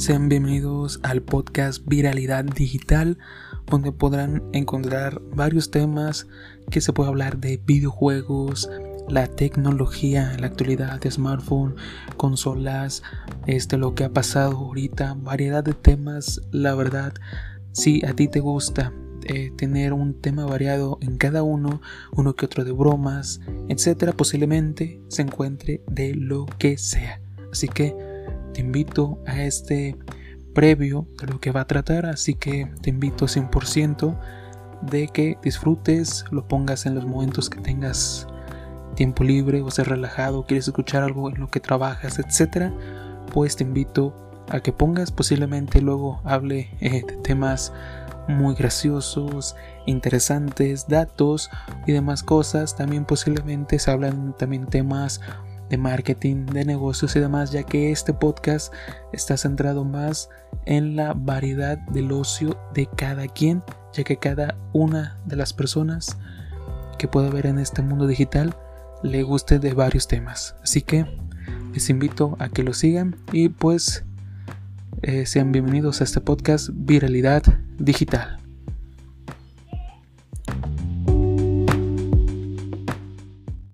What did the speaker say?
sean bienvenidos al podcast Viralidad Digital, donde podrán encontrar varios temas que se puede hablar de videojuegos, la tecnología la actualidad de smartphone, consolas, este lo que ha pasado ahorita, variedad de temas, la verdad, si a ti te gusta eh, tener un tema variado en cada uno, uno que otro de bromas, etcétera, posiblemente se encuentre de lo que sea. Así que te invito a este previo de lo que va a tratar, así que te invito 100% de que disfrutes, lo pongas en los momentos que tengas tiempo libre o ser relajado, quieres escuchar algo en lo que trabajas, etcétera, pues te invito a que pongas posiblemente luego hable eh, de temas muy graciosos, interesantes, datos y demás cosas. También posiblemente se hablan también temas de marketing, de negocios y demás, ya que este podcast está centrado más en la variedad del ocio de cada quien, ya que cada una de las personas que puede ver en este mundo digital le guste de varios temas. Así que les invito a que lo sigan y pues eh, sean bienvenidos a este podcast Viralidad Digital.